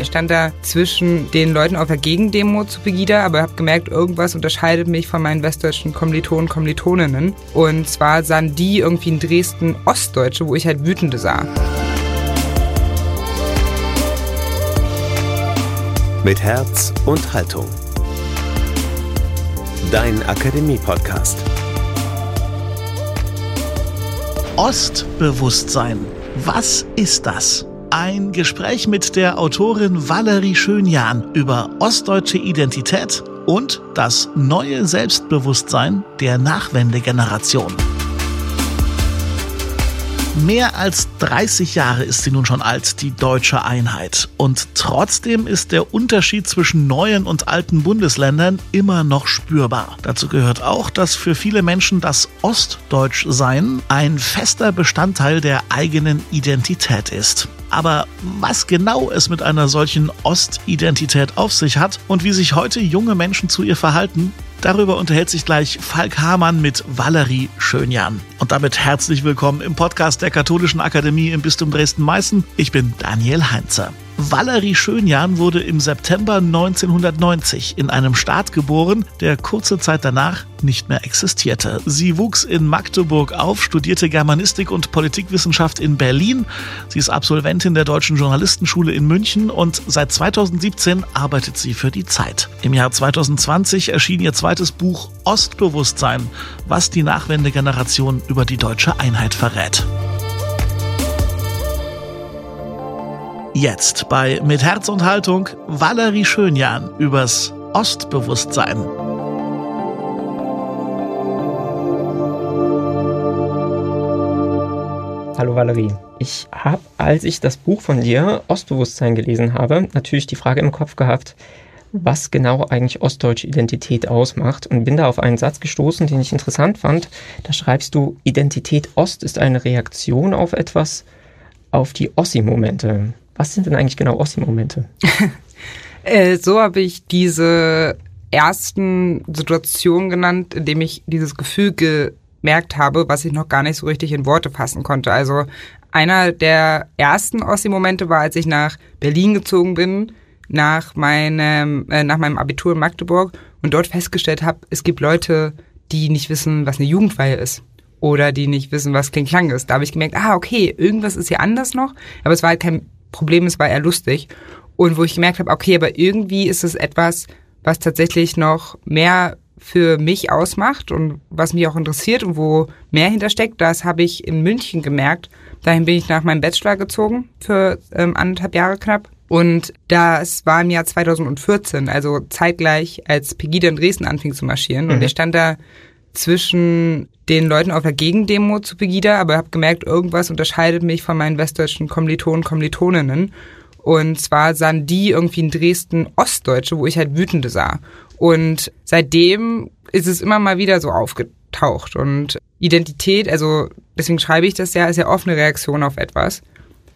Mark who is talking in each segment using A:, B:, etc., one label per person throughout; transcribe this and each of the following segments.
A: Ich stand da zwischen den Leuten auf der Gegendemo zu Pegida, aber habe gemerkt, irgendwas unterscheidet mich von meinen westdeutschen Kommilitonen, Kommilitoninnen. Und zwar sahen die irgendwie in Dresden Ostdeutsche, wo ich halt Wütende sah.
B: Mit Herz und Haltung. Dein Akademie-Podcast.
C: Ostbewusstsein. Was ist das? Ein Gespräch mit der Autorin Valerie Schönjahn über ostdeutsche Identität und das neue Selbstbewusstsein der Nachwendegeneration. Mehr als 30 Jahre ist sie nun schon alt, die deutsche Einheit. Und trotzdem ist der Unterschied zwischen neuen und alten Bundesländern immer noch spürbar. Dazu gehört auch, dass für viele Menschen das Ostdeutschsein ein fester Bestandteil der eigenen Identität ist. Aber was genau es mit einer solchen Ostidentität auf sich hat und wie sich heute junge Menschen zu ihr verhalten, darüber unterhält sich gleich Falk Hamann mit Valerie Schönjan. Und damit herzlich willkommen im Podcast der Katholischen Akademie im Bistum Dresden-Meißen. Ich bin Daniel Heinzer. Valerie Schönjan wurde im September 1990 in einem Staat geboren, der kurze Zeit danach nicht mehr existierte. Sie wuchs in Magdeburg auf, studierte Germanistik und Politikwissenschaft in Berlin. Sie ist Absolventin der Deutschen Journalistenschule in München und seit 2017 arbeitet sie für die Zeit. Im Jahr 2020 erschien ihr zweites Buch Ostbewusstsein, was die Nachwendegeneration über die deutsche Einheit verrät. Jetzt bei Mit Herz und Haltung Valerie Schönjan übers Ostbewusstsein.
D: Hallo Valerie. Ich habe, als ich das Buch von dir Ostbewusstsein gelesen habe, natürlich die Frage im Kopf gehabt, was genau eigentlich ostdeutsche Identität ausmacht und bin da auf einen Satz gestoßen, den ich interessant fand. Da schreibst du, Identität Ost ist eine Reaktion auf etwas, auf die Ossi-Momente. Was sind denn eigentlich genau Ossi-Momente?
A: äh, so habe ich diese ersten Situationen genannt, in dem ich dieses Gefühl gemerkt habe, was ich noch gar nicht so richtig in Worte fassen konnte. Also einer der ersten Ossi-Momente war, als ich nach Berlin gezogen bin, nach meinem, äh, nach meinem Abitur in Magdeburg und dort festgestellt habe, es gibt Leute, die nicht wissen, was eine Jugendweihe ist. Oder die nicht wissen, was Kling-Klang ist. Da habe ich gemerkt, ah, okay, irgendwas ist hier anders noch. Aber es war halt kein Problem, es war eher lustig. Und wo ich gemerkt habe, okay, aber irgendwie ist es etwas, was tatsächlich noch mehr für mich ausmacht und was mich auch interessiert und wo mehr hintersteckt, das habe ich in München gemerkt. Dahin bin ich nach meinem Bachelor gezogen für ähm, anderthalb Jahre knapp. Und das war im Jahr 2014, also zeitgleich, als Pegida in Dresden anfing zu marschieren. Mhm. Und ich stand da zwischen den Leuten auf der Gegendemo zu Pegida, aber habe gemerkt, irgendwas unterscheidet mich von meinen westdeutschen Kommilitonen, Kommilitoninnen. Und zwar sahen die irgendwie in Dresden Ostdeutsche, wo ich halt Wütende sah. Und seitdem ist es immer mal wieder so aufgetaucht. Und Identität, also deswegen schreibe ich das ja, ist ja oft eine Reaktion auf etwas.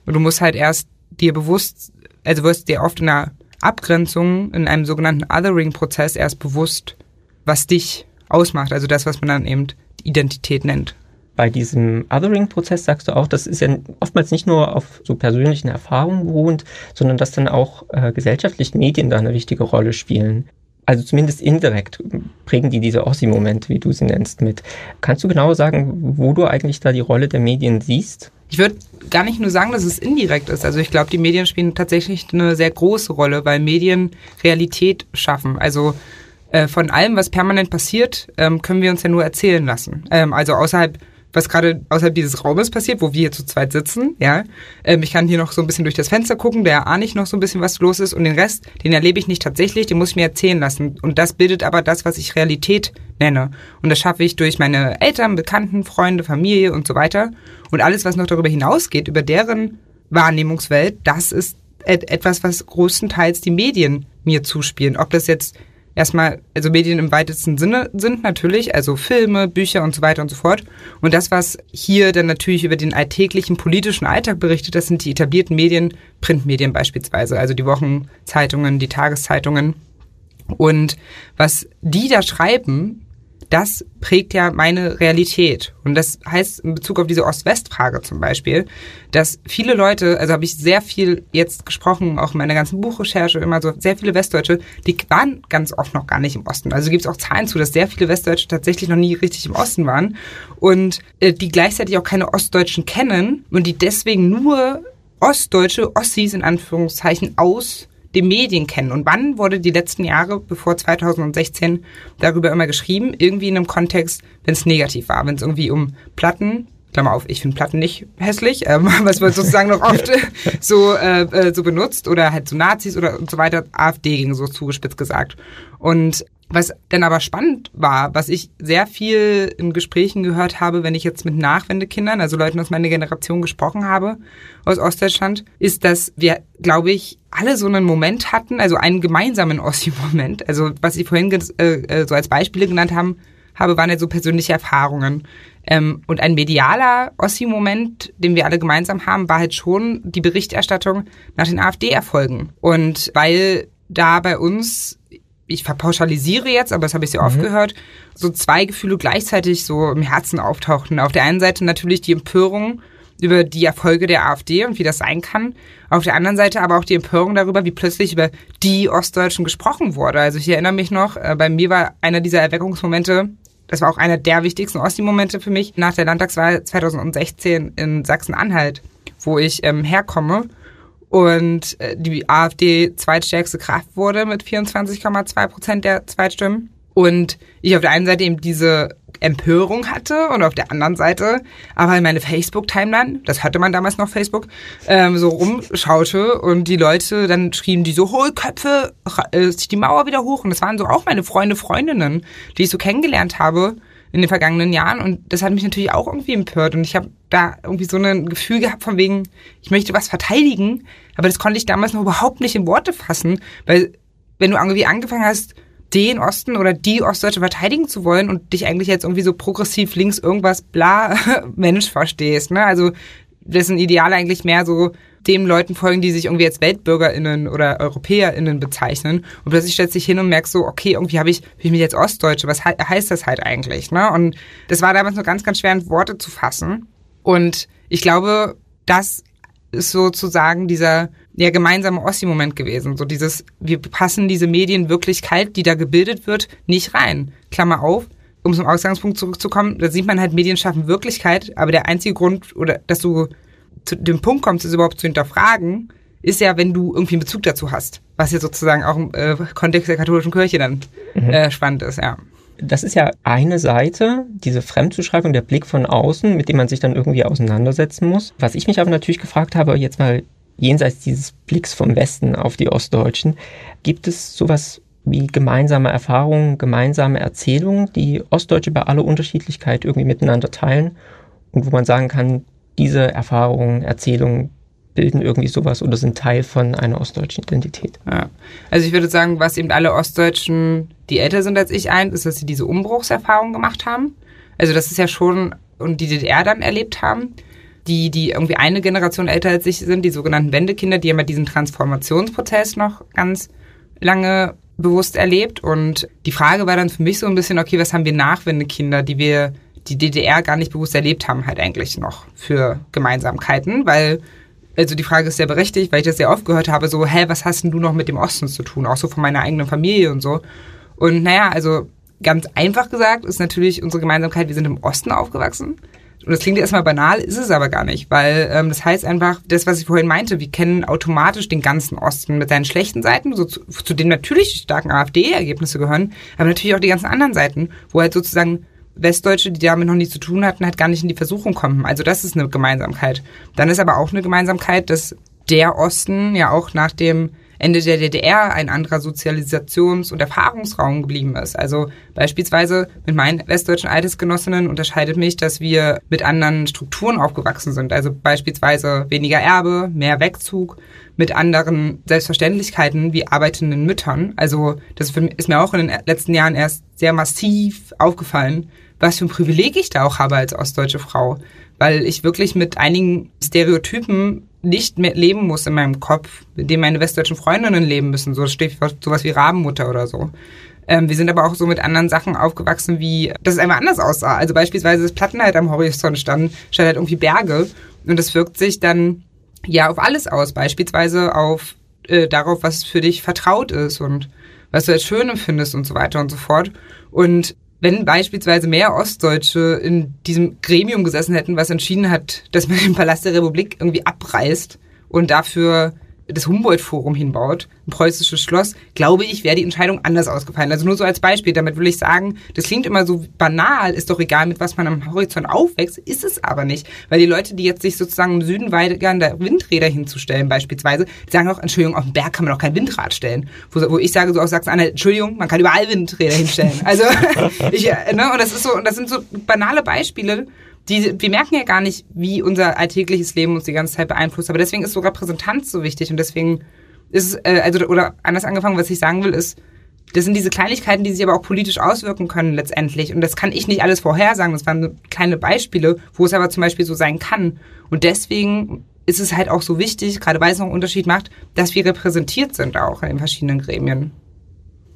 A: Und du musst halt erst dir bewusst, also wirst dir oft in einer Abgrenzung, in einem sogenannten Othering-Prozess erst bewusst, was dich ausmacht. Also das, was man dann eben Identität nennt.
D: Bei diesem Othering-Prozess sagst du auch, das ist ja oftmals nicht nur auf so persönlichen Erfahrungen beruhend, sondern dass dann auch äh, gesellschaftlich Medien da eine wichtige Rolle spielen. Also zumindest indirekt prägen die diese Ossi-Momente, wie du sie nennst, mit. Kannst du genau sagen, wo du eigentlich da die Rolle der Medien siehst?
A: Ich würde gar nicht nur sagen, dass es indirekt ist. Also ich glaube, die Medien spielen tatsächlich eine sehr große Rolle, weil Medien Realität schaffen. Also äh, von allem, was permanent passiert, ähm, können wir uns ja nur erzählen lassen. Ähm, also außerhalb was gerade außerhalb dieses Raumes passiert, wo wir hier zu zweit sitzen, ja. Ähm, ich kann hier noch so ein bisschen durch das Fenster gucken, da ahne ich noch so ein bisschen, was los ist und den Rest, den erlebe ich nicht tatsächlich, den muss ich mir erzählen lassen. Und das bildet aber das, was ich Realität nenne. Und das schaffe ich durch meine Eltern, Bekannten, Freunde, Familie und so weiter. Und alles, was noch darüber hinausgeht, über deren Wahrnehmungswelt, das ist etwas, was größtenteils die Medien mir zuspielen. Ob das jetzt erstmal, also Medien im weitesten Sinne sind natürlich, also Filme, Bücher und so weiter und so fort. Und das, was hier dann natürlich über den alltäglichen politischen Alltag berichtet, das sind die etablierten Medien, Printmedien beispielsweise, also die Wochenzeitungen, die Tageszeitungen. Und was die da schreiben, das prägt ja meine Realität. Und das heißt in Bezug auf diese Ost-West-Frage zum Beispiel, dass viele Leute, also habe ich sehr viel jetzt gesprochen, auch in meiner ganzen Buchrecherche immer so, sehr viele Westdeutsche, die waren ganz oft noch gar nicht im Osten. Also gibt es auch Zahlen zu, dass sehr viele Westdeutsche tatsächlich noch nie richtig im Osten waren und äh, die gleichzeitig auch keine Ostdeutschen kennen und die deswegen nur Ostdeutsche, Ossis in Anführungszeichen aus den Medien kennen. Und wann wurde die letzten Jahre, bevor 2016, darüber immer geschrieben? Irgendwie in einem Kontext, wenn es negativ war, wenn es irgendwie um Platten, Klammer auf, ich finde Platten nicht hässlich, ähm, was wird sozusagen noch oft so, äh, äh, so benutzt oder halt so Nazis oder und so weiter, AfD ging so zugespitzt gesagt. Und was dann aber spannend war, was ich sehr viel in Gesprächen gehört habe, wenn ich jetzt mit Nachwendekindern, also Leuten aus meiner Generation gesprochen habe, aus Ostdeutschland, ist, dass wir, glaube ich, alle so einen Moment hatten, also einen gemeinsamen Ossi-Moment. Also was ich vorhin äh, äh, so als Beispiele genannt haben, habe, waren ja so persönliche Erfahrungen. Ähm, und ein medialer Ossi-Moment, den wir alle gemeinsam haben, war halt schon die Berichterstattung nach den AfD-Erfolgen. Und weil da bei uns ich verpauschalisiere jetzt, aber das habe ich sehr oft mhm. gehört, so zwei Gefühle gleichzeitig so im Herzen auftauchten. Auf der einen Seite natürlich die Empörung über die Erfolge der AfD und wie das sein kann. Auf der anderen Seite aber auch die Empörung darüber, wie plötzlich über die Ostdeutschen gesprochen wurde. Also ich erinnere mich noch, äh, bei mir war einer dieser Erweckungsmomente, das war auch einer der wichtigsten Ossi-Momente für mich, nach der Landtagswahl 2016 in Sachsen-Anhalt, wo ich ähm, herkomme und äh, die AfD zweitstärkste Kraft wurde mit 24,2 Prozent der Zweitstimmen. Und ich auf der einen Seite eben diese Empörung hatte und auf der anderen Seite aber in meine Facebook-Timeline, das hatte man damals noch Facebook, ähm, so rumschaute und die Leute dann schrieben die so, Hohlköpfe, äh, die Mauer wieder hoch. Und das waren so auch meine Freunde, Freundinnen, die ich so kennengelernt habe in den vergangenen Jahren. Und das hat mich natürlich auch irgendwie empört. Und ich habe da irgendwie so ein Gefühl gehabt von wegen, ich möchte was verteidigen, aber das konnte ich damals noch überhaupt nicht in Worte fassen, weil wenn du irgendwie angefangen hast, den Osten oder die Ostdeutsche verteidigen zu wollen und dich eigentlich jetzt irgendwie so progressiv links irgendwas bla Mensch verstehst, ne? Also dessen Ideal eigentlich mehr so dem Leuten folgen, die sich irgendwie als WeltbürgerInnen oder EuropäerInnen bezeichnen. Und plötzlich stellst du dich hin und merkst so, okay, irgendwie habe ich, bin ich mich jetzt Ostdeutsche, was he heißt das halt eigentlich? Ne? Und das war damals nur ganz, ganz schwer in Worte zu fassen. Und ich glaube, das ist sozusagen dieser ja, gemeinsame Ossi-Moment gewesen. So dieses, wir passen diese Medienwirklichkeit, die da gebildet wird, nicht rein. Klammer auf, um zum Ausgangspunkt zurückzukommen, da sieht man halt, Medien schaffen Wirklichkeit, aber der einzige Grund, oder dass du zu dem Punkt kommst, es überhaupt zu hinterfragen, ist ja, wenn du irgendwie einen Bezug dazu hast. Was ja sozusagen auch im äh, Kontext der katholischen Kirche dann mhm. äh, spannend ist, ja.
D: Das ist ja eine Seite, diese Fremdzuschreibung, der Blick von außen, mit dem man sich dann irgendwie auseinandersetzen muss. Was ich mich aber natürlich gefragt habe, jetzt mal jenseits dieses Blicks vom Westen auf die Ostdeutschen, gibt es sowas wie gemeinsame Erfahrungen, gemeinsame Erzählungen, die Ostdeutsche bei aller Unterschiedlichkeit irgendwie miteinander teilen und wo man sagen kann, diese Erfahrungen, Erzählungen bilden irgendwie sowas oder sind Teil von einer ostdeutschen Identität.
A: Ja. Also ich würde sagen, was eben alle Ostdeutschen, die älter sind als ich, eint, ist, dass sie diese Umbruchserfahrung gemacht haben. Also das ist ja schon, und die DDR dann erlebt haben. Die, die irgendwie eine Generation älter als ich sind, die sogenannten Wendekinder, die haben ja diesen Transformationsprozess noch ganz lange bewusst erlebt. Und die Frage war dann für mich so ein bisschen, okay, was haben wir Nachwendekinder, die wir die DDR gar nicht bewusst erlebt haben, halt eigentlich noch für Gemeinsamkeiten, weil also die Frage ist sehr berechtigt, weil ich das sehr oft gehört habe, so, hä, was hast denn du noch mit dem Osten zu tun? Auch so von meiner eigenen Familie und so. Und naja, also ganz einfach gesagt ist natürlich unsere Gemeinsamkeit, wir sind im Osten aufgewachsen. Und das klingt erstmal banal, ist es aber gar nicht, weil ähm, das heißt einfach, das, was ich vorhin meinte, wir kennen automatisch den ganzen Osten mit seinen schlechten Seiten, so zu, zu denen natürlich die starken AfD-Ergebnisse gehören, aber natürlich auch die ganzen anderen Seiten, wo halt sozusagen Westdeutsche, die damit noch nichts zu tun hatten, halt gar nicht in die Versuchung kommen. Also das ist eine Gemeinsamkeit. Dann ist aber auch eine Gemeinsamkeit, dass der Osten ja auch nach dem Ende der DDR ein anderer Sozialisations- und Erfahrungsraum geblieben ist. Also beispielsweise mit meinen westdeutschen Altersgenossinnen unterscheidet mich, dass wir mit anderen Strukturen aufgewachsen sind. Also beispielsweise weniger Erbe, mehr Wegzug, mit anderen Selbstverständlichkeiten wie arbeitenden Müttern. Also das ist mir auch in den letzten Jahren erst sehr massiv aufgefallen, was für ein Privileg ich da auch habe als ostdeutsche Frau, weil ich wirklich mit einigen Stereotypen nicht mehr leben muss in meinem Kopf, mit dem meine westdeutschen Freundinnen leben müssen, so Stichwort sowas wie Rabenmutter oder so. Ähm, wir sind aber auch so mit anderen Sachen aufgewachsen, wie, dass es einfach anders aussah. Also beispielsweise, dass Platten halt am Horizont standen, statt halt irgendwie Berge. Und das wirkt sich dann ja auf alles aus. Beispielsweise auf äh, darauf, was für dich vertraut ist und was du als schön empfindest und so weiter und so fort. Und wenn beispielsweise mehr Ostdeutsche in diesem Gremium gesessen hätten, was entschieden hat, dass man den Palast der Republik irgendwie abreißt und dafür das Humboldt-Forum hinbaut, ein preußisches Schloss, glaube ich, wäre die Entscheidung anders ausgefallen. Also nur so als Beispiel, damit will ich sagen, das klingt immer so banal, ist doch egal, mit was man am Horizont aufwächst, ist es aber nicht. Weil die Leute, die jetzt sich sozusagen im Süden weigern, da Windräder hinzustellen beispielsweise, die sagen auch, Entschuldigung, auf dem Berg kann man doch kein Windrad stellen. Wo, wo ich sage so aus Sachsen-Anhalt, Entschuldigung, man kann überall Windräder hinstellen. Also, ich, ne, und das ist so, und das sind so banale Beispiele, die, wir merken ja gar nicht, wie unser alltägliches Leben uns die ganze Zeit beeinflusst. Aber deswegen ist so Repräsentanz so wichtig und deswegen ist äh, also, oder anders angefangen, was ich sagen will, ist, das sind diese Kleinigkeiten, die sich aber auch politisch auswirken können letztendlich. Und das kann ich nicht alles vorhersagen. Das waren kleine Beispiele, wo es aber zum Beispiel so sein kann. Und deswegen ist es halt auch so wichtig, gerade weil es noch einen Unterschied macht, dass wir repräsentiert sind auch in den verschiedenen Gremien.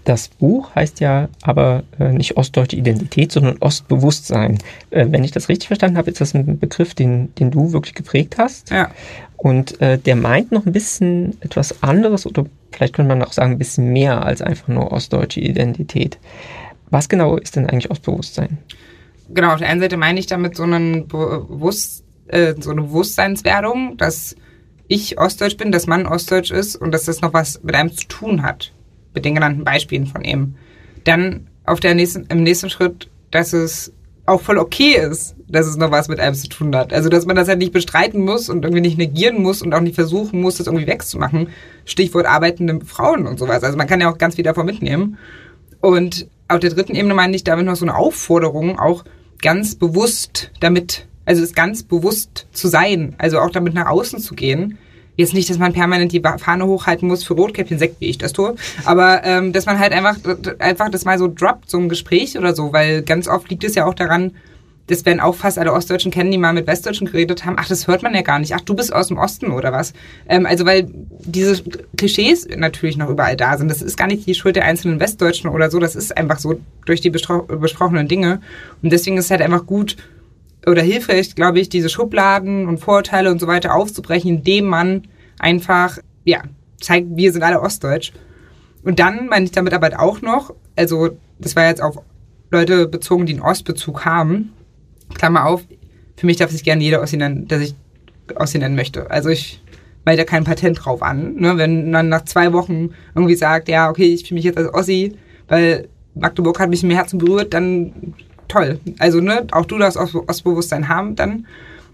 D: Das Buch heißt ja aber äh, nicht ostdeutsche Identität, sondern Ostbewusstsein. Äh, wenn ich das richtig verstanden habe, ist das ein Begriff, den, den du wirklich geprägt hast.
A: Ja.
D: Und äh, der meint noch ein bisschen etwas anderes oder vielleicht könnte man auch sagen ein bisschen mehr als einfach nur ostdeutsche Identität. Was genau ist denn eigentlich Ostbewusstsein?
A: Genau, auf der einen Seite meine ich damit so, einen Bewusst, äh, so eine Bewusstseinswerdung, dass ich Ostdeutsch bin, dass man Ostdeutsch ist und dass das noch was mit einem zu tun hat mit den genannten Beispielen von ihm. Dann auf der nächsten, im nächsten Schritt, dass es auch voll okay ist, dass es noch was mit einem zu tun hat. Also, dass man das halt nicht bestreiten muss und irgendwie nicht negieren muss und auch nicht versuchen muss, das irgendwie wegzumachen. Stichwort arbeitende Frauen und sowas. Also, man kann ja auch ganz viel davon mitnehmen. Und auf der dritten Ebene meine ich damit noch so eine Aufforderung, auch ganz bewusst damit, also es ganz bewusst zu sein, also auch damit nach außen zu gehen Jetzt nicht, dass man permanent die Fahne hochhalten muss für Rotkäppchen Sekt, wie ich das tue, aber ähm, dass man halt einfach, einfach das mal so droppt, so ein Gespräch oder so, weil ganz oft liegt es ja auch daran, das werden auch fast alle Ostdeutschen kennen, die mal mit Westdeutschen geredet haben. Ach, das hört man ja gar nicht. Ach, du bist aus dem Osten oder was? Ähm, also weil diese Klischees natürlich noch überall da sind. Das ist gar nicht die Schuld der einzelnen Westdeutschen oder so. Das ist einfach so durch die besprochenen Dinge. Und deswegen ist es halt einfach gut, oder hilfreich, glaube ich, diese Schubladen und Vorurteile und so weiter aufzubrechen, indem man einfach, ja, zeigt, wir sind alle Ostdeutsch. Und dann meine ich damit aber auch noch, also das war jetzt auf Leute bezogen, die einen Ostbezug haben, Klammer auf, für mich darf sich gerne jeder Ossi nennen, der sich Ossi nennen möchte. Also ich melde da kein Patent drauf an. Ne? Wenn man nach zwei Wochen irgendwie sagt, ja, okay, ich fühle mich jetzt als Ossi, weil Magdeburg hat mich im Herzen berührt, dann toll. Also, ne, auch du darfst Ostbewusstsein haben dann.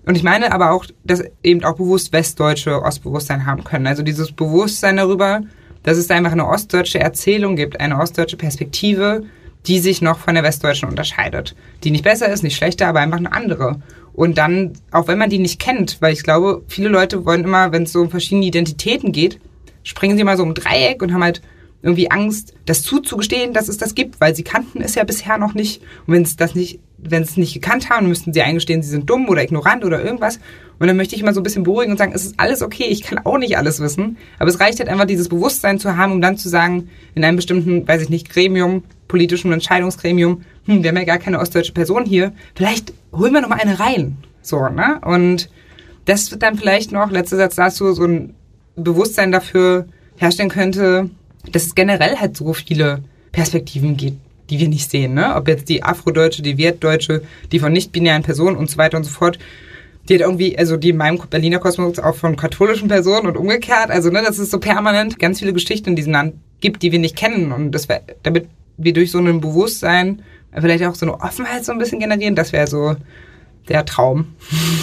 A: Und ich meine aber auch, dass eben auch bewusst Westdeutsche Ostbewusstsein haben können. Also dieses Bewusstsein darüber, dass es einfach eine ostdeutsche Erzählung gibt, eine ostdeutsche Perspektive, die sich noch von der westdeutschen unterscheidet. Die nicht besser ist, nicht schlechter, aber einfach eine andere. Und dann, auch wenn man die nicht kennt, weil ich glaube, viele Leute wollen immer, wenn es so um verschiedene Identitäten geht, springen sie mal so um Dreieck und haben halt irgendwie Angst, das zuzugestehen, dass es das gibt, weil sie kannten es ja bisher noch nicht. Und wenn es das nicht, wenn es nicht gekannt haben, müssten sie eingestehen, sie sind dumm oder ignorant oder irgendwas. Und dann möchte ich immer so ein bisschen beruhigen und sagen, es ist alles okay, ich kann auch nicht alles wissen. Aber es reicht halt einfach, dieses Bewusstsein zu haben, um dann zu sagen, in einem bestimmten, weiß ich nicht, Gremium, politischen Entscheidungsgremium, hm, wir haben ja gar keine ostdeutsche Person hier, vielleicht holen wir noch mal eine rein. So, ne? Und das wird dann vielleicht noch, letzter Satz dazu, so ein Bewusstsein dafür herstellen könnte, dass es generell halt so viele Perspektiven gibt, die wir nicht sehen. Ne? Ob jetzt die Afrodeutsche, die Wertdeutsche, die von nicht-binären Personen und so weiter und so fort. Die hat irgendwie, also die in meinem Berliner Kosmos auch von katholischen Personen und umgekehrt. Also, ne, dass es so permanent ganz viele Geschichten in diesem Land gibt, die wir nicht kennen. Und das wär, damit wir durch so ein Bewusstsein vielleicht auch so eine Offenheit so ein bisschen generieren, das wäre so der Traum.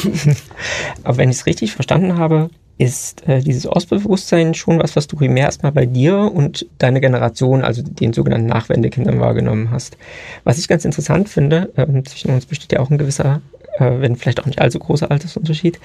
D: Aber wenn ich es richtig verstanden habe, ist äh, dieses Ostbewusstsein schon was, was du primär erstmal bei dir und deine Generation, also den sogenannten Nachwendekindern wahrgenommen hast. Was ich ganz interessant finde, äh, zwischen uns besteht ja auch ein gewisser, äh, wenn vielleicht auch nicht allzu großer Altersunterschied,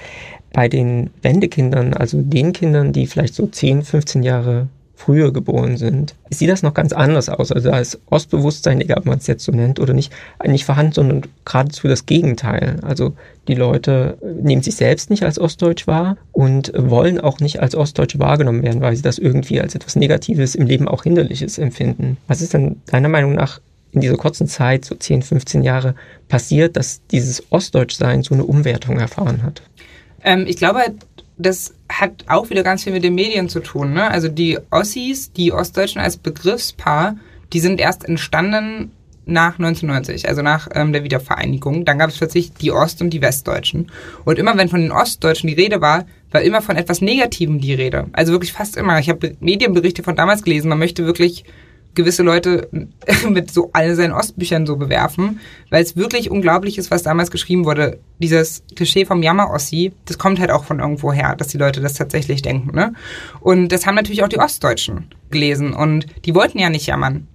D: bei den Wendekindern, also den Kindern, die vielleicht so 10, 15 Jahre früher geboren sind, sieht das noch ganz anders aus. Also da ist Ostbewusstsein, egal ob man es jetzt so nennt oder nicht, nicht vorhanden, sondern geradezu das Gegenteil. Also die Leute nehmen sich selbst nicht als Ostdeutsch wahr und wollen auch nicht als Ostdeutsche wahrgenommen werden, weil sie das irgendwie als etwas Negatives im Leben auch Hinderliches empfinden. Was ist denn deiner Meinung nach in dieser kurzen Zeit, so 10, 15 Jahre, passiert, dass dieses Ostdeutschsein so eine Umwertung erfahren hat?
A: Ähm, ich glaube, das hat auch wieder ganz viel mit den Medien zu tun. Ne? Also die Ossis, die Ostdeutschen als Begriffspaar, die sind erst entstanden nach 1990, also nach ähm, der Wiedervereinigung. Dann gab es plötzlich die Ost- und die Westdeutschen. Und immer wenn von den Ostdeutschen die Rede war, war immer von etwas Negativem die Rede. Also wirklich fast immer. Ich habe Medienberichte von damals gelesen. Man möchte wirklich gewisse Leute mit so all seinen Ostbüchern so bewerfen, weil es wirklich unglaublich ist, was damals geschrieben wurde. Dieses Klischee vom Jammer-Ossi, das kommt halt auch von irgendwo her, dass die Leute das tatsächlich denken. Ne? Und das haben natürlich auch die Ostdeutschen gelesen und die wollten ja nicht jammern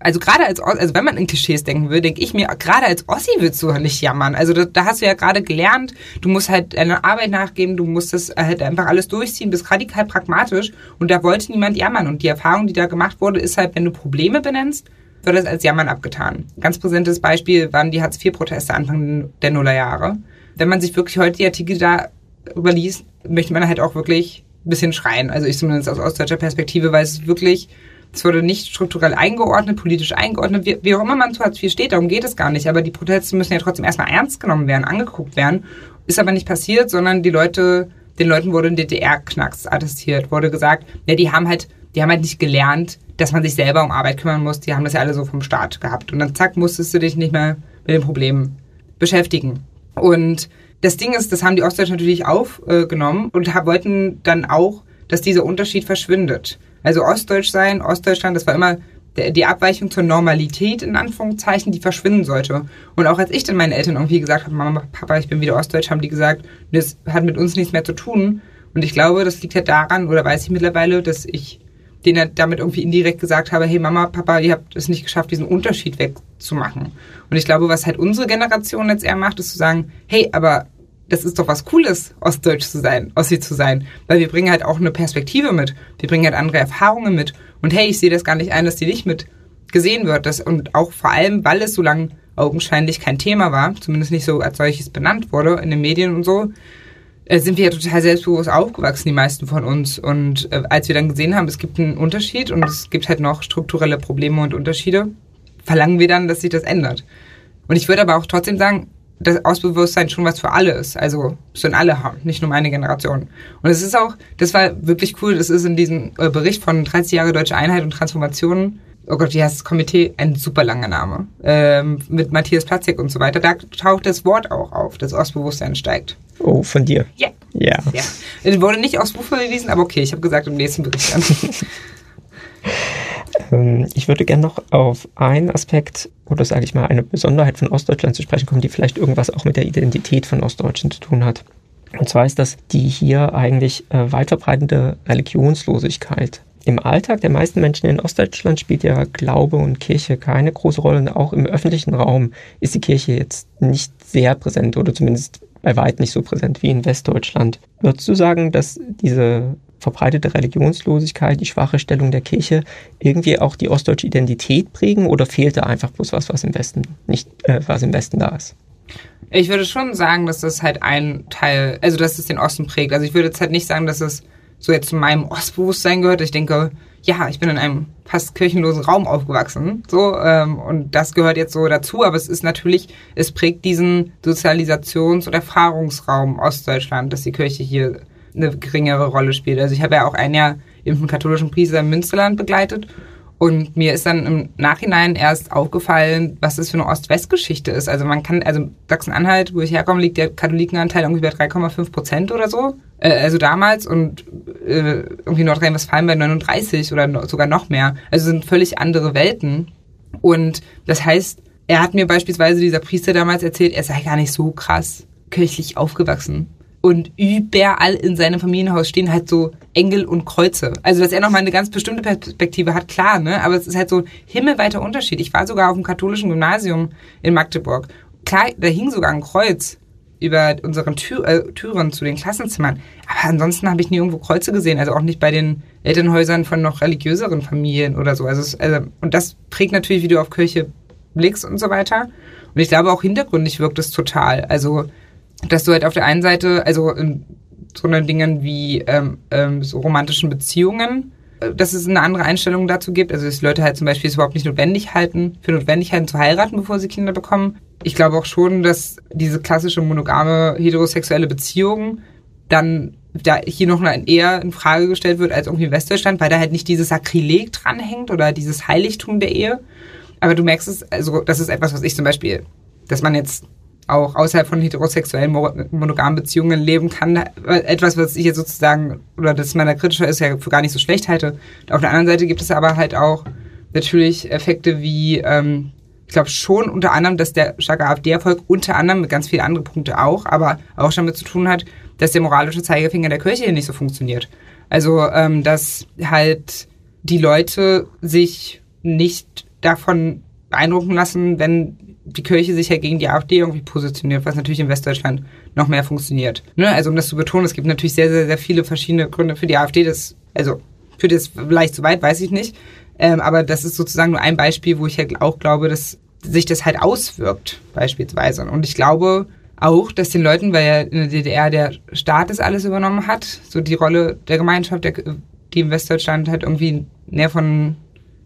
A: also gerade als, also wenn man in Klischees denken will, denke ich mir, gerade als Ossi willst du nicht jammern. Also da, da hast du ja gerade gelernt, du musst halt deiner Arbeit nachgeben, du musst das halt einfach alles durchziehen, bist radikal pragmatisch und da wollte niemand jammern. Und die Erfahrung, die da gemacht wurde, ist halt, wenn du Probleme benennst, wird das als Jammern abgetan. Ganz präsentes Beispiel waren die Hartz-IV-Proteste Anfang der Nullerjahre. Wenn man sich wirklich heute die Artikel da überliest, möchte man halt auch wirklich ein bisschen schreien. Also ich zumindest aus ostdeutscher Perspektive, weil es wirklich es wurde nicht strukturell eingeordnet, politisch eingeordnet, wie, wie auch immer man zu Hartz IV steht, darum geht es gar nicht. Aber die Proteste müssen ja trotzdem erstmal ernst genommen werden, angeguckt werden. Ist aber nicht passiert, sondern die Leute, den Leuten wurde ein DDR-Knacks attestiert, wurde gesagt, ja, die haben halt, die haben halt nicht gelernt, dass man sich selber um Arbeit kümmern muss. Die haben das ja alle so vom Staat gehabt. Und dann zack, musstest du dich nicht mehr mit den Problemen beschäftigen. Und das Ding ist, das haben die Ostdeutschen natürlich aufgenommen und wollten dann auch, dass dieser Unterschied verschwindet. Also Ostdeutsch sein, Ostdeutschland, das war immer die Abweichung zur Normalität in Anführungszeichen, die verschwinden sollte. Und auch als ich dann meinen Eltern irgendwie gesagt habe, Mama, Papa, ich bin wieder Ostdeutsch, haben die gesagt, das hat mit uns nichts mehr zu tun. Und ich glaube, das liegt halt daran, oder weiß ich mittlerweile, dass ich denen damit irgendwie indirekt gesagt habe, hey Mama, Papa, ihr habt es nicht geschafft, diesen Unterschied wegzumachen. Und ich glaube, was halt unsere Generation jetzt eher macht, ist zu sagen, hey, aber das ist doch was Cooles, Ostdeutsch zu sein, Ossi zu sein. Weil wir bringen halt auch eine Perspektive mit. Wir bringen halt andere Erfahrungen mit. Und hey, ich sehe das gar nicht ein, dass die nicht mit gesehen wird. Das, und auch vor allem, weil es so lange augenscheinlich kein Thema war, zumindest nicht so als solches benannt wurde in den Medien und so, äh, sind wir ja total selbstbewusst aufgewachsen, die meisten von uns. Und äh, als wir dann gesehen haben, es gibt einen Unterschied und es gibt halt noch strukturelle Probleme und Unterschiede, verlangen wir dann, dass sich das ändert. Und ich würde aber auch trotzdem sagen, das Ausbewusstsein schon was für alle ist. Also sollen alle haben, nicht nur meine Generation. Und es ist auch, das war wirklich cool, das ist in diesem äh, Bericht von 30 Jahre Deutsche Einheit und Transformation, oh Gott, wie heißt das Komitee? Ein super langer Name. Ähm, mit Matthias Platzek und so weiter. Da taucht das Wort auch auf, das Ausbewusstsein steigt.
D: Oh, von dir?
A: Ja.
D: Ja.
A: ja. Es wurde nicht aufs Buch verwiesen, aber okay, ich habe gesagt, im nächsten Bericht dann.
D: Ähm, ich würde gerne noch auf einen Aspekt oder sage ich mal eine Besonderheit von Ostdeutschland zu sprechen kommen, die vielleicht irgendwas auch mit der Identität von Ostdeutschen zu tun hat. Und zwar ist das die hier eigentlich äh, weit verbreitende Religionslosigkeit. Im Alltag der meisten Menschen in Ostdeutschland spielt ja Glaube und Kirche keine große Rolle. Und auch im öffentlichen Raum ist die Kirche jetzt nicht sehr präsent oder zumindest bei weit nicht so präsent wie in Westdeutschland. Würdest du sagen, dass diese verbreitete Religionslosigkeit, die schwache Stellung der Kirche irgendwie auch die ostdeutsche Identität prägen oder fehlt da einfach bloß was, was im Westen nicht, äh, was im Westen da ist?
A: Ich würde schon sagen, dass das halt ein Teil, also dass es den Osten prägt. Also ich würde jetzt halt nicht sagen, dass es so jetzt zu meinem Ostbewusstsein gehört. Ich denke, ja, ich bin in einem fast kirchenlosen Raum aufgewachsen, so ähm, und das gehört jetzt so dazu. Aber es ist natürlich, es prägt diesen Sozialisations- und Erfahrungsraum Ostdeutschland, dass die Kirche hier eine geringere Rolle spielt. Also ich habe ja auch ein Jahr im katholischen Priester im Münsterland begleitet und mir ist dann im Nachhinein erst aufgefallen, was das für eine Ost-West-Geschichte ist. Also man kann, also Sachsen-Anhalt, wo ich herkomme, liegt der Katholikenanteil irgendwie bei 3,5 Prozent oder so. Äh, also damals und äh, irgendwie Nordrhein-Westfalen bei 39 oder no, sogar noch mehr. Also sind völlig andere Welten. Und das heißt, er hat mir beispielsweise dieser Priester damals erzählt, er sei gar nicht so krass kirchlich aufgewachsen und überall in seinem Familienhaus stehen halt so Engel und Kreuze. Also, dass er nochmal eine ganz bestimmte Perspektive hat, klar, ne? Aber es ist halt so ein himmelweiter Unterschied. Ich war sogar auf dem katholischen Gymnasium in Magdeburg. Klar, da hing sogar ein Kreuz. über unseren Tür, äh, Türen zu den Klassenzimmern. Aber ansonsten habe ich nie irgendwo Kreuze gesehen, also auch nicht bei den Elternhäusern von noch religiöseren Familien oder so. Also, es, also und das prägt natürlich, wie du auf Kirche blickst und so weiter. Und ich glaube auch hintergründig wirkt es total. Also, dass du halt auf der einen Seite, also in so einen Dingen wie ähm, ähm, so romantischen Beziehungen, äh, dass es eine andere Einstellung dazu gibt. Also dass Leute halt zum Beispiel es überhaupt nicht notwendig halten, für notwendig halten zu heiraten, bevor sie Kinder bekommen. Ich glaube auch schon, dass diese klassische monogame heterosexuelle Beziehung dann da hier noch eher in Frage gestellt wird als irgendwie in Westdeutschland, weil da halt nicht dieses Sakrileg dranhängt oder dieses Heiligtum der Ehe. Aber du merkst es, also das ist etwas, was ich zum Beispiel, dass man jetzt auch außerhalb von heterosexuellen monogamen Beziehungen leben kann. Etwas, was ich jetzt sozusagen, oder das meiner kritischer ist, ja für gar nicht so schlecht halte. Auf der anderen Seite gibt es aber halt auch natürlich Effekte wie, ähm, ich glaube schon unter anderem, dass der starke AfD-Erfolg unter anderem mit ganz vielen anderen Punkten auch, aber auch damit zu tun hat, dass der moralische Zeigefinger der Kirche hier nicht so funktioniert. Also, ähm, dass halt die Leute sich nicht davon beeindrucken lassen, wenn die Kirche sich ja gegen die AfD irgendwie positioniert, was natürlich in Westdeutschland noch mehr funktioniert. Ne? Also um das zu betonen, es gibt natürlich sehr, sehr, sehr viele verschiedene Gründe für die AfD. Das, also führt jetzt vielleicht zu weit, weiß ich nicht. Ähm, aber das ist sozusagen nur ein Beispiel, wo ich ja auch glaube, dass sich das halt auswirkt, beispielsweise. Und ich glaube auch, dass den Leuten, weil ja in der DDR der Staat das alles übernommen hat, so die Rolle der Gemeinschaft, der, die in Westdeutschland halt irgendwie näher von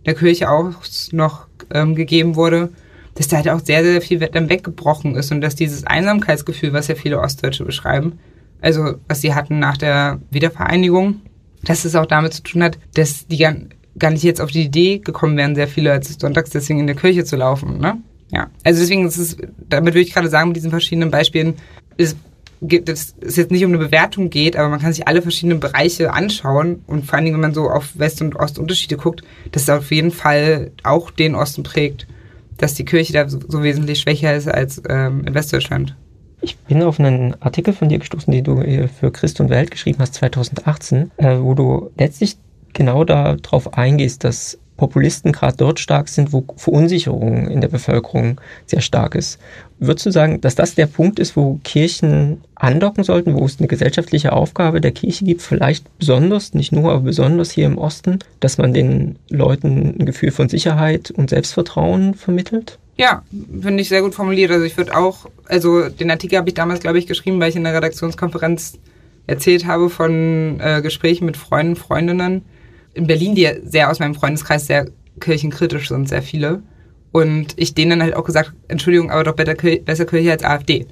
A: der Kirche auch noch ähm, gegeben wurde, dass da halt auch sehr, sehr viel dann weggebrochen ist und dass dieses Einsamkeitsgefühl, was ja viele Ostdeutsche beschreiben, also was sie hatten nach der Wiedervereinigung, dass es auch damit zu tun hat, dass die gar, nicht jetzt auf die Idee gekommen wären, sehr viele als sonntags deswegen in der Kirche zu laufen, ne? Ja. Also deswegen ist es, damit würde ich gerade sagen, mit diesen verschiedenen Beispielen, ist gibt es es jetzt nicht um eine Bewertung geht, aber man kann sich alle verschiedenen Bereiche anschauen und vor allen Dingen, wenn man so auf West- und Ostunterschiede guckt, dass es auf jeden Fall auch den Osten prägt dass die Kirche da so, so wesentlich schwächer ist als ähm, in Westdeutschland.
D: Ich bin auf einen Artikel von dir gestoßen, den du für Christ und Welt geschrieben hast, 2018, äh, wo du letztlich genau darauf eingehst, dass Populisten gerade dort stark sind, wo Verunsicherung in der Bevölkerung sehr stark ist. Würdest du sagen, dass das der Punkt ist, wo Kirchen andocken sollten, wo es eine gesellschaftliche Aufgabe der Kirche gibt, vielleicht besonders, nicht nur, aber besonders hier im Osten, dass man den Leuten ein Gefühl von Sicherheit und Selbstvertrauen vermittelt?
A: Ja, finde ich sehr gut formuliert. Also ich würde auch, also den Artikel habe ich damals, glaube ich, geschrieben, weil ich in der Redaktionskonferenz erzählt habe von äh, Gesprächen mit Freunden, Freundinnen, in Berlin, die sehr aus meinem Freundeskreis sehr kirchenkritisch sind, sehr viele. Und ich denen halt auch gesagt, Entschuldigung, aber doch besser, besser Kirche als AfD.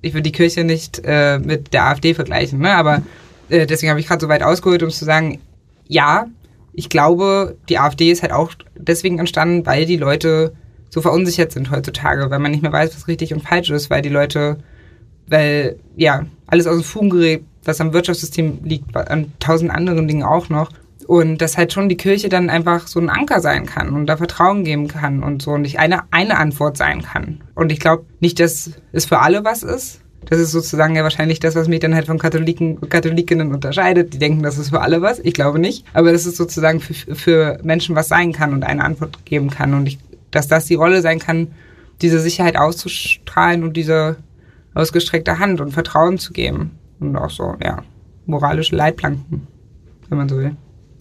A: Ich würde die Kirche nicht äh, mit der AfD vergleichen, ne? aber äh, deswegen habe ich gerade so weit ausgeholt, um zu sagen, ja, ich glaube, die AfD ist halt auch deswegen entstanden, weil die Leute so verunsichert sind heutzutage, weil man nicht mehr weiß, was richtig und falsch ist, weil die Leute, weil ja, alles aus dem Fugen gerät, was am Wirtschaftssystem liegt, an tausend anderen Dingen auch noch. Und dass halt schon die Kirche dann einfach so ein Anker sein kann und da Vertrauen geben kann und so und nicht eine, eine Antwort sein kann. Und ich glaube nicht, dass es für alle was ist. Das ist sozusagen ja wahrscheinlich das, was mich dann halt von Katholiken, Katholikinnen unterscheidet. Die denken, das ist für alle was. Ich glaube nicht. Aber das ist sozusagen für, für Menschen was sein kann und eine Antwort geben kann. Und ich, dass das die Rolle sein kann, diese Sicherheit auszustrahlen und diese ausgestreckte Hand und Vertrauen zu geben. Und auch so, ja, moralische Leitplanken, wenn man so will.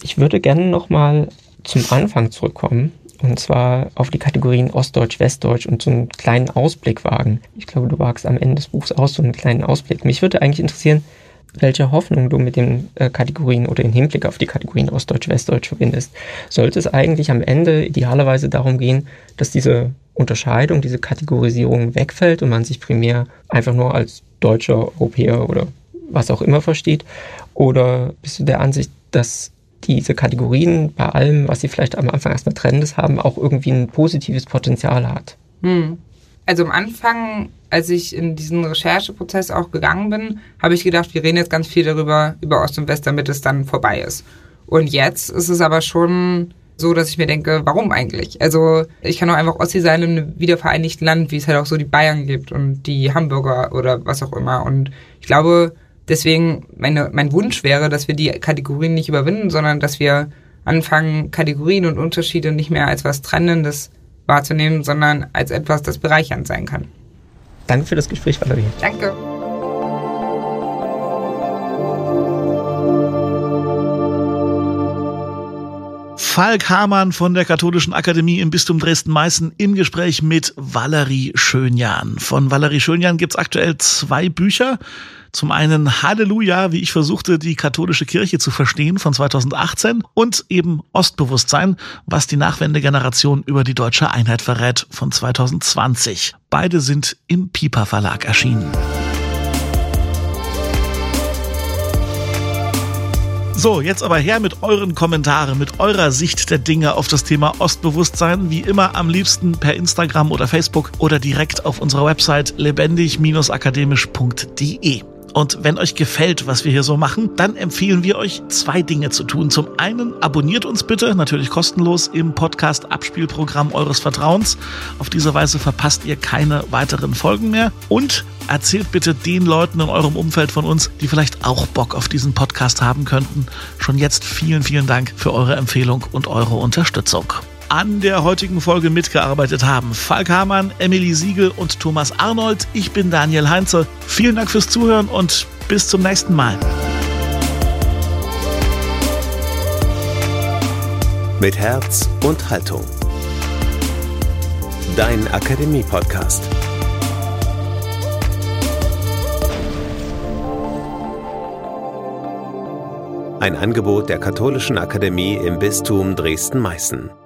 D: Ich würde gerne nochmal zum Anfang zurückkommen. Und zwar auf die Kategorien Ostdeutsch, Westdeutsch und so einen kleinen Ausblick wagen. Ich glaube, du wagst am Ende des Buchs aus so einen kleinen Ausblick. Mich würde eigentlich interessieren, welche Hoffnung du mit den äh, Kategorien oder im Hinblick auf die Kategorien Ostdeutsch, Westdeutsch verbindest. Sollte es eigentlich am Ende idealerweise darum gehen, dass diese Unterscheidung, diese Kategorisierung wegfällt und man sich primär einfach nur als Deutscher, Europäer oder was auch immer versteht? Oder bist du der Ansicht, dass diese Kategorien bei allem, was sie vielleicht am Anfang erstmal Trendes haben, auch irgendwie ein positives Potenzial hat.
A: Hm. Also am Anfang, als ich in diesen Rechercheprozess auch gegangen bin, habe ich gedacht, wir reden jetzt ganz viel darüber, über Ost und West, damit es dann vorbei ist. Und jetzt ist es aber schon so, dass ich mir denke, warum eigentlich? Also ich kann auch einfach Ossi sein in einem wiedervereinigten Land, wie es halt auch so die Bayern gibt und die Hamburger oder was auch immer. Und ich glaube, Deswegen, meine, mein Wunsch wäre, dass wir die Kategorien nicht überwinden, sondern dass wir anfangen, Kategorien und Unterschiede nicht mehr als was Trennendes wahrzunehmen, sondern als etwas, das bereichernd sein kann.
D: Danke für das Gespräch, Valerie.
A: Danke.
C: Falk Hamann von der Katholischen Akademie im Bistum Dresden-Meißen im Gespräch mit Valerie Schönjan. Von Valerie Schönjan gibt es aktuell zwei Bücher. Zum einen Halleluja, wie ich versuchte, die katholische Kirche zu verstehen von 2018 und eben Ostbewusstsein, was die Nachwendegeneration über die deutsche Einheit verrät von 2020. Beide sind im Piper Verlag erschienen. So, jetzt aber her mit euren Kommentaren, mit eurer Sicht der Dinge auf das Thema Ostbewusstsein. Wie immer am liebsten per Instagram oder Facebook oder direkt auf unserer Website lebendig-akademisch.de. Und wenn euch gefällt, was wir hier so machen, dann empfehlen wir euch zwei Dinge zu tun. Zum einen abonniert uns bitte, natürlich kostenlos, im Podcast Abspielprogramm eures Vertrauens. Auf diese Weise verpasst ihr keine weiteren Folgen mehr. Und erzählt bitte den Leuten in eurem Umfeld von uns, die vielleicht auch Bock auf diesen Podcast haben könnten. Schon jetzt vielen, vielen Dank für eure Empfehlung und eure Unterstützung an der heutigen Folge mitgearbeitet haben. Falk Hamann, Emily Siegel und Thomas Arnold. Ich bin Daniel Heinze. Vielen Dank fürs Zuhören und bis zum nächsten Mal.
B: Mit Herz und Haltung. Dein Akademie-Podcast. Ein Angebot der Katholischen Akademie im Bistum Dresden-Meißen.